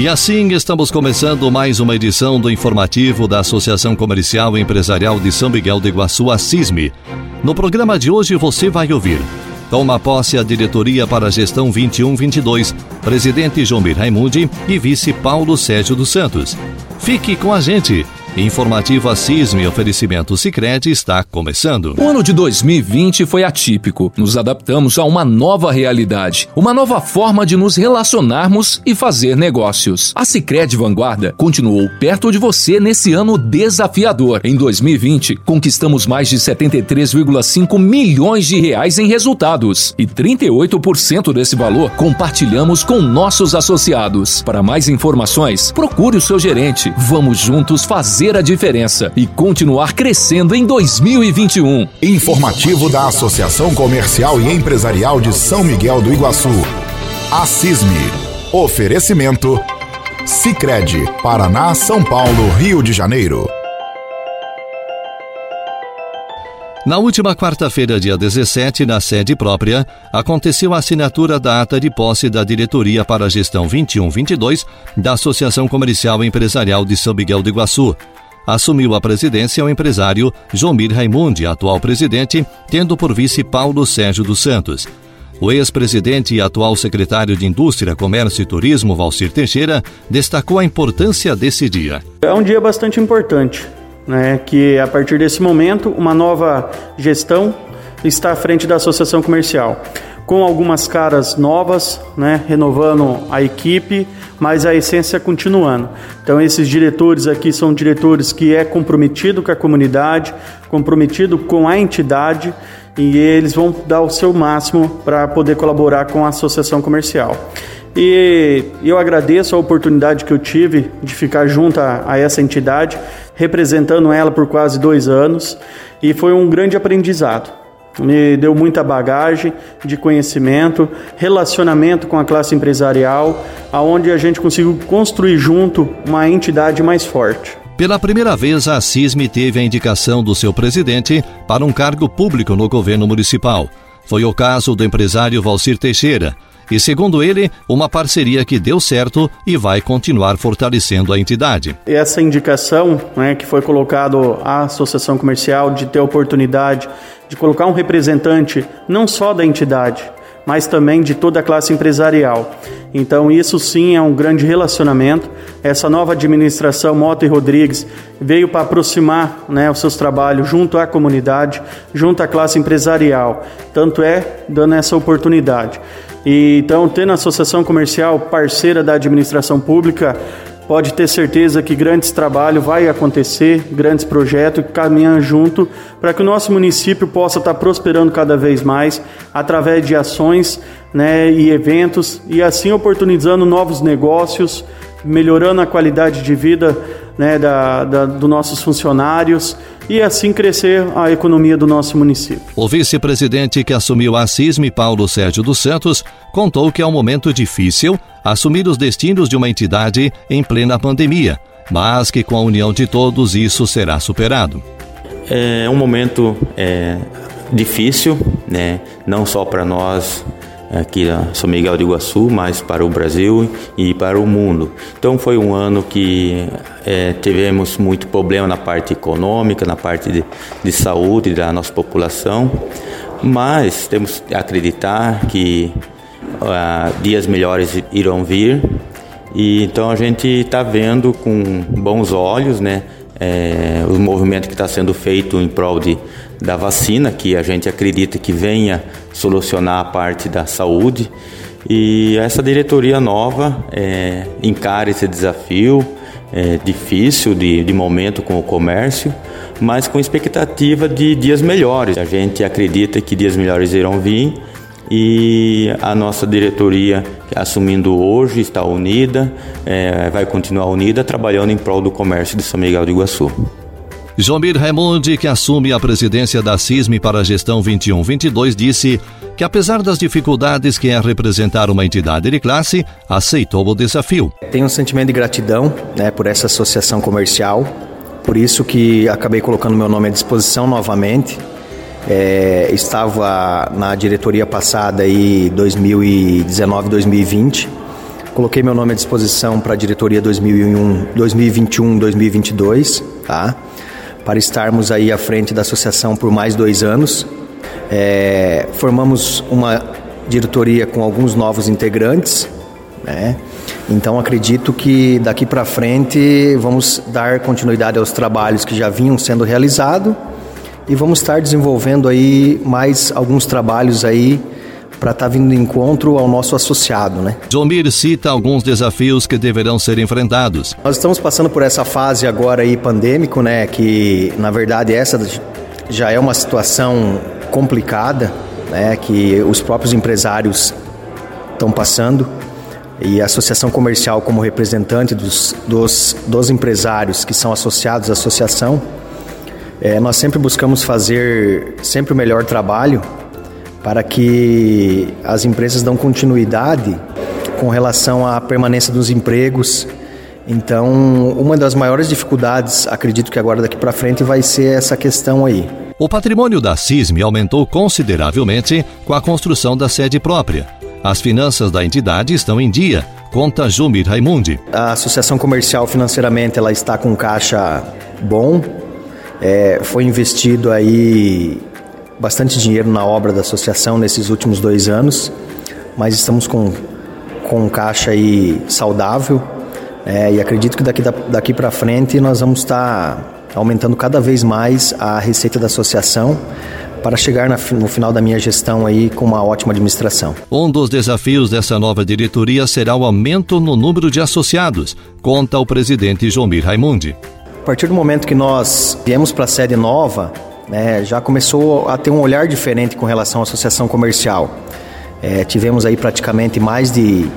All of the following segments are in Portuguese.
E assim estamos começando mais uma edição do informativo da Associação Comercial e Empresarial de São Miguel do Iguaçu, a CISME. No programa de hoje você vai ouvir. Toma posse a diretoria para a gestão 21-22, presidente Jomir Raimundi e vice Paulo Sérgio dos Santos. Fique com a gente. Informativo Assisme Oferecimento Sicredi está começando. O ano de 2020 foi atípico. Nos adaptamos a uma nova realidade, uma nova forma de nos relacionarmos e fazer negócios. A Sicredi Vanguarda continuou perto de você nesse ano desafiador. Em 2020, conquistamos mais de 73,5 milhões de reais em resultados e 38% desse valor compartilhamos com nossos associados. Para mais informações, procure o seu gerente. Vamos juntos fazer fazer a diferença e continuar crescendo em 2021. Informativo da Associação Comercial e Empresarial de São Miguel do Iguaçu. A CISME. Oferecimento. Sicredi, Paraná, São Paulo, Rio de Janeiro. Na última quarta-feira, dia 17, na sede própria, aconteceu a assinatura da ata de posse da diretoria para a gestão 21-22 da Associação Comercial Empresarial de São Miguel do Iguaçu. Assumiu a presidência o empresário Jomir Raimundi, atual presidente, tendo por vice Paulo Sérgio dos Santos. O ex-presidente e atual secretário de Indústria, Comércio e Turismo, Valcir Teixeira, destacou a importância desse dia. É um dia bastante importante, né, que a partir desse momento uma nova gestão está à frente da associação comercial, com algumas caras novas, né, renovando a equipe, mas a essência continuando. Então esses diretores aqui são diretores que é comprometido com a comunidade, comprometido com a entidade e eles vão dar o seu máximo para poder colaborar com a associação comercial. E eu agradeço a oportunidade que eu tive de ficar junto a, a essa entidade, representando ela por quase dois anos, e foi um grande aprendizado me deu muita bagagem de conhecimento, relacionamento com a classe empresarial, aonde a gente conseguiu construir junto uma entidade mais forte. Pela primeira vez, a CISME teve a indicação do seu presidente para um cargo público no governo municipal. Foi o caso do empresário Valcir Teixeira, e, segundo ele, uma parceria que deu certo e vai continuar fortalecendo a entidade. Essa indicação né, que foi colocado à Associação Comercial de ter a oportunidade de colocar um representante não só da entidade, mas também de toda a classe empresarial. Então, isso sim é um grande relacionamento. Essa nova administração Mota e Rodrigues veio para aproximar né, os seus trabalhos junto à comunidade, junto à classe empresarial. Tanto é dando essa oportunidade. E, então, tendo a associação comercial parceira da administração pública, pode ter certeza que grandes trabalhos vai acontecer, grandes projetos caminham junto para que o nosso município possa estar prosperando cada vez mais através de ações né, e eventos e assim oportunizando novos negócios, melhorando a qualidade de vida né, da, da, dos nossos funcionários e assim crescer a economia do nosso município. O vice-presidente que assumiu a CISM, Paulo Sérgio dos Santos, contou que é um momento difícil assumir os destinos de uma entidade em plena pandemia, mas que com a união de todos isso será superado. É um momento é, difícil, né? não só para nós aqui na São Miguel do Iguaçu, mas para o Brasil e para o mundo. Então foi um ano que é, tivemos muito problema na parte econômica, na parte de, de saúde da nossa população, mas temos que acreditar que uh, dias melhores irão vir e então a gente está vendo com bons olhos, né? É, o movimento que está sendo feito em prol de, da vacina, que a gente acredita que venha solucionar a parte da saúde. E essa diretoria nova é, encara esse desafio é, difícil de, de momento com o comércio, mas com expectativa de dias melhores. A gente acredita que dias melhores irão vir e a nossa diretoria, assumindo hoje, está unida, é, vai continuar unida, trabalhando em prol do comércio de São Miguel do Iguaçu. Jomir Raimundi, que assume a presidência da CISM para a gestão 21-22, disse que, apesar das dificuldades que é representar uma entidade de classe, aceitou o desafio. Tenho um sentimento de gratidão né, por essa associação comercial, por isso que acabei colocando meu nome à disposição novamente. É, estava na diretoria passada aí 2019-2020. Coloquei meu nome à disposição para a diretoria 2021-2022, tá? Para estarmos aí à frente da associação por mais dois anos. É, formamos uma diretoria com alguns novos integrantes, né? Então acredito que daqui para frente vamos dar continuidade aos trabalhos que já vinham sendo realizados e vamos estar desenvolvendo aí mais alguns trabalhos aí para estar tá vindo encontro ao nosso associado, né? Jomir cita alguns desafios que deverão ser enfrentados. Nós estamos passando por essa fase agora aí pandêmico, né? Que na verdade essa já é uma situação complicada, né? Que os próprios empresários estão passando e a associação comercial como representante dos, dos, dos empresários que são associados à associação, é, nós sempre buscamos fazer sempre o melhor trabalho para que as empresas dão continuidade com relação à permanência dos empregos. Então, uma das maiores dificuldades, acredito que agora daqui para frente, vai ser essa questão aí. O patrimônio da CISM aumentou consideravelmente com a construção da sede própria as finanças da entidade estão em dia, conta Jumir Raimundi. A associação comercial financeiramente ela está com caixa bom. É, foi investido aí bastante dinheiro na obra da associação nesses últimos dois anos, mas estamos com, com caixa aí saudável é, e acredito que daqui, daqui para frente nós vamos estar aumentando cada vez mais a receita da associação para chegar no final da minha gestão aí com uma ótima administração. Um dos desafios dessa nova diretoria será o aumento no número de associados, conta o presidente Jomir Raimundi. A partir do momento que nós viemos para a sede nova, né, já começou a ter um olhar diferente com relação à associação comercial. É, tivemos aí praticamente mais de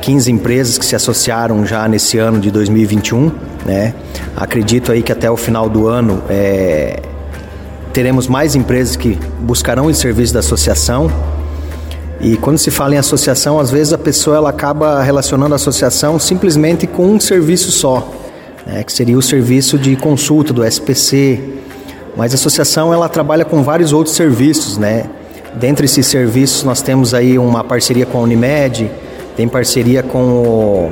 15 empresas que se associaram já nesse ano de 2021. Né? Acredito aí que até o final do ano é, teremos mais empresas que buscarão o serviço da associação. E quando se fala em associação, às vezes a pessoa ela acaba relacionando a associação simplesmente com um serviço só, né, que seria o serviço de consulta do SPC. Mas a associação ela trabalha com vários outros serviços, né? Dentre esses serviços nós temos aí uma parceria com a Unimed, tem parceria com o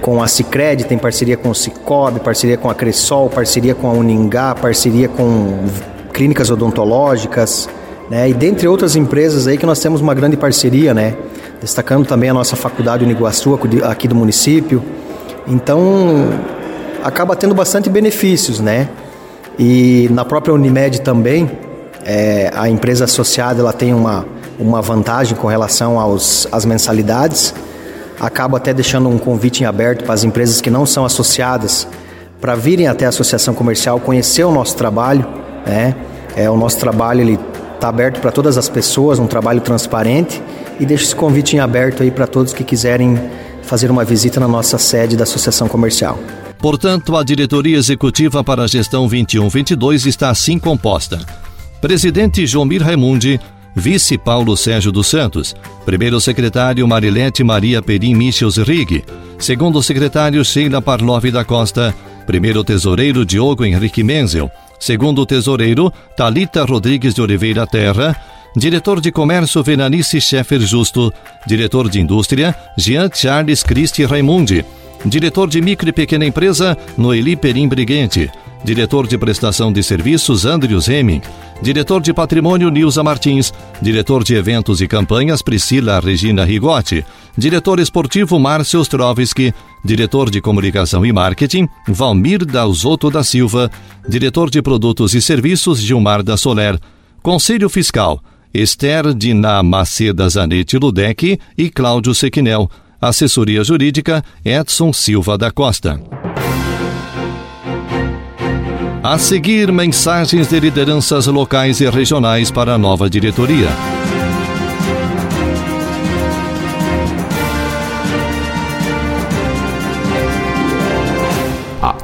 com a Cicred, tem parceria com o Cicobi, parceria com a Cressol, parceria com a Uningá, parceria com clínicas odontológicas, né? E dentre outras empresas aí que nós temos uma grande parceria, né? Destacando também a nossa faculdade Uniguaçu aqui do município. Então, acaba tendo bastante benefícios, né? E na própria Unimed também, é, a empresa associada ela tem uma, uma vantagem com relação aos, às mensalidades, acabo até deixando um convite em aberto para as empresas que não são associadas para virem até a associação comercial conhecer o nosso trabalho, né? É o nosso trabalho ele está aberto para todas as pessoas, um trabalho transparente e deixo esse convite em aberto aí para todos que quiserem fazer uma visita na nossa sede da associação comercial. Portanto, a diretoria executiva para a gestão 21-22 está assim composta: presidente Jomir Raimundi, Vice Paulo Sérgio dos Santos. Primeiro secretário Marilete Maria Perim Michels Rig. Segundo secretário Sheila Parlov da Costa. Primeiro tesoureiro Diogo Henrique Menzel. Segundo tesoureiro Talita Rodrigues de Oliveira Terra. Diretor de Comércio Venanice Scheffer Justo. Diretor de Indústria Jean Charles Christi Raimundi. Diretor de Micro e Pequena Empresa Noeli Perim Briguente. Diretor de Prestação de Serviços, Andrius Hemming. Diretor de Patrimônio, Nilza Martins. Diretor de Eventos e Campanhas, Priscila Regina Rigotti. Diretor Esportivo, Márcio Ostrovski. Diretor de Comunicação e Marketing, Valmir Dalzotto da Silva. Diretor de Produtos e Serviços, Gilmar da Soler. Conselho Fiscal, Esther Dina Maceda Zanetti Ludec e Cláudio Sequinel. Assessoria Jurídica, Edson Silva da Costa. A seguir, mensagens de lideranças locais e regionais para a nova diretoria.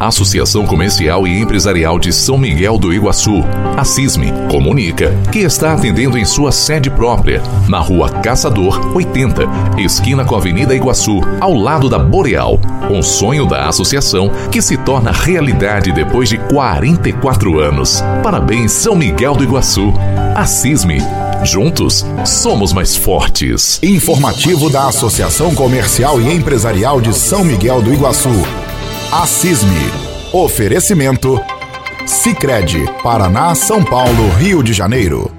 Associação Comercial e Empresarial de São Miguel do Iguaçu, a CISME, comunica que está atendendo em sua sede própria, na rua Caçador 80, esquina com a Avenida Iguaçu, ao lado da Boreal. Um sonho da associação que se torna realidade depois de 44 anos. Parabéns, São Miguel do Iguaçu. A CISME Juntos, somos mais fortes. Informativo da Associação Comercial e Empresarial de São Miguel do Iguaçu. A CISME. Oferecimento. Sicredi, Paraná, São Paulo, Rio de Janeiro.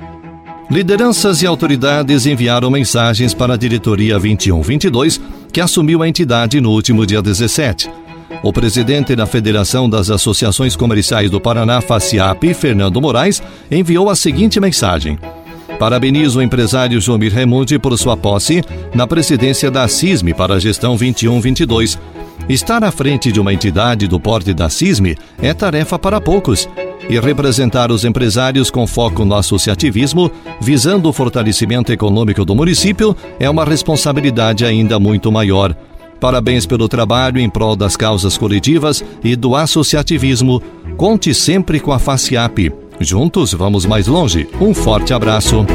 Lideranças e autoridades enviaram mensagens para a diretoria 2122, que assumiu a entidade no último dia 17. O presidente da Federação das Associações Comerciais do Paraná, FACIAP, Fernando Moraes, enviou a seguinte mensagem: Parabenizo o empresário Jomir Raimundi por sua posse na presidência da CISME para a gestão 21-22. Estar à frente de uma entidade do porte da CISME é tarefa para poucos. E representar os empresários com foco no associativismo, visando o fortalecimento econômico do município, é uma responsabilidade ainda muito maior. Parabéns pelo trabalho em prol das causas coletivas e do associativismo. Conte sempre com a FACIAP. Juntos vamos mais longe. Um forte abraço.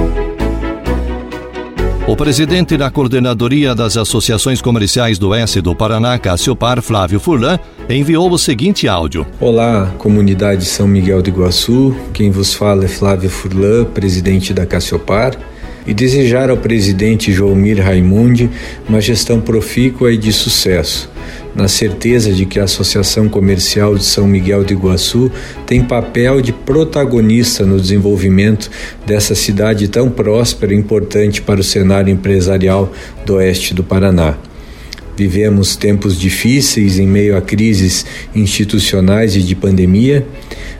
O presidente da Coordenadoria das Associações Comerciais do Oeste do Paraná, Cassiopar, Flávio Furlan, enviou o seguinte áudio. Olá, comunidade São Miguel do Iguaçu. Quem vos fala é Flávio Furlan, presidente da Cassiopar e desejar ao presidente Joelmir Raimundi uma gestão profícua e de sucesso, na certeza de que a Associação Comercial de São Miguel do Iguaçu tem papel de protagonista no desenvolvimento dessa cidade tão próspera e importante para o cenário empresarial do oeste do Paraná. Vivemos tempos difíceis em meio a crises institucionais e de pandemia,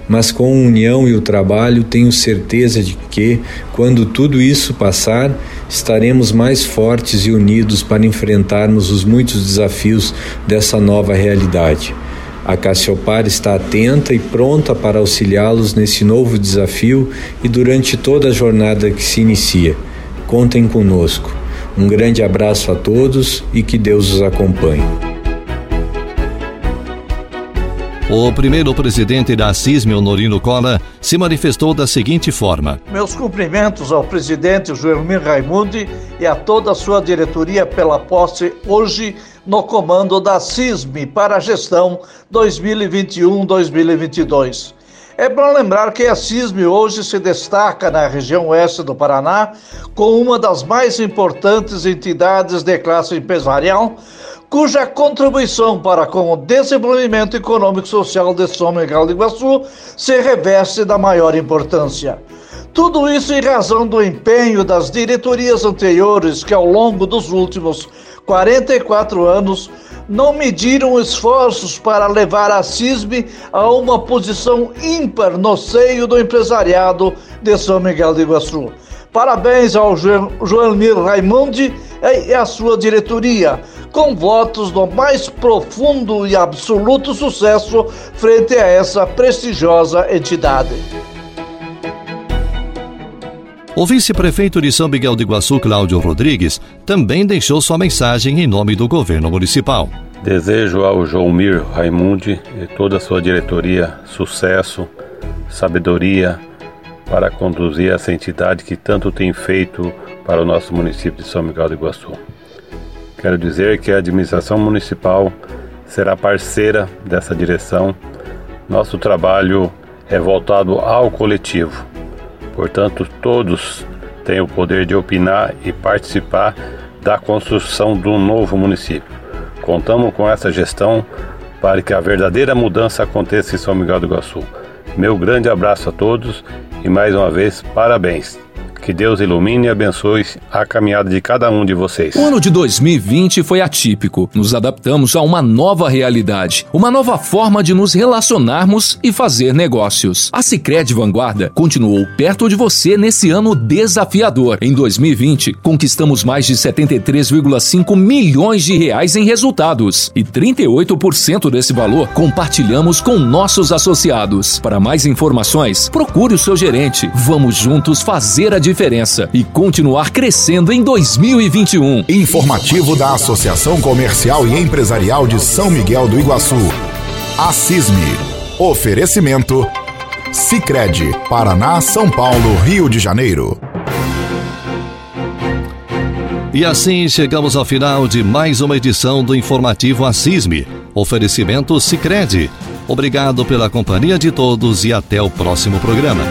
mas com a união e o trabalho tenho certeza de que, quando tudo isso passar, estaremos mais fortes e unidos para enfrentarmos os muitos desafios dessa nova realidade. A Cassiopar está atenta e pronta para auxiliá-los nesse novo desafio e durante toda a jornada que se inicia. Contem conosco. Um grande abraço a todos e que Deus os acompanhe. O primeiro presidente da CISM, Honorino Cola, se manifestou da seguinte forma: Meus cumprimentos ao presidente Joelmir Raimundi e a toda a sua diretoria pela posse hoje no comando da CISM para a gestão 2021-2022. É bom lembrar que a CISM hoje se destaca na região oeste do Paraná como uma das mais importantes entidades de classe empresarial, cuja contribuição para com o desenvolvimento econômico e social de São Miguel do Iguaçu se reveste da maior importância. Tudo isso em razão do empenho das diretorias anteriores que, ao longo dos últimos 44 anos, não mediram esforços para levar a CISB a uma posição ímpar no seio do empresariado de São Miguel do Iguaçu. Parabéns ao Joelmir Raimundi e à sua diretoria, com votos do mais profundo e absoluto sucesso frente a essa prestigiosa entidade. O vice-prefeito de São Miguel do Iguaçu, Cláudio Rodrigues, também deixou sua mensagem em nome do governo municipal. Desejo ao Joãomir Raimundi e toda a sua diretoria sucesso, sabedoria para conduzir essa entidade que tanto tem feito para o nosso município de São Miguel do Iguaçu. Quero dizer que a administração municipal será parceira dessa direção. Nosso trabalho é voltado ao coletivo Portanto, todos têm o poder de opinar e participar da construção do novo município. Contamos com essa gestão para que a verdadeira mudança aconteça em São Miguel do Iguaçu. Meu grande abraço a todos e mais uma vez parabéns. Que Deus ilumine e abençoe a caminhada de cada um de vocês. O ano de 2020 foi atípico. Nos adaptamos a uma nova realidade, uma nova forma de nos relacionarmos e fazer negócios. A Sicredi Vanguarda continuou perto de você nesse ano desafiador. Em 2020, conquistamos mais de 73,5 milhões de reais em resultados e 38% desse valor compartilhamos com nossos associados. Para mais informações, procure o seu gerente. Vamos juntos fazer a diferença diferença e continuar crescendo em 2021. Informativo da Associação Comercial e Empresarial de São Miguel do Iguaçu. A CISME. Oferecimento. Sicredi, Paraná, São Paulo, Rio de Janeiro. E assim chegamos ao final de mais uma edição do informativo Assisme. Oferecimento Sicredi. Obrigado pela companhia de todos e até o próximo programa.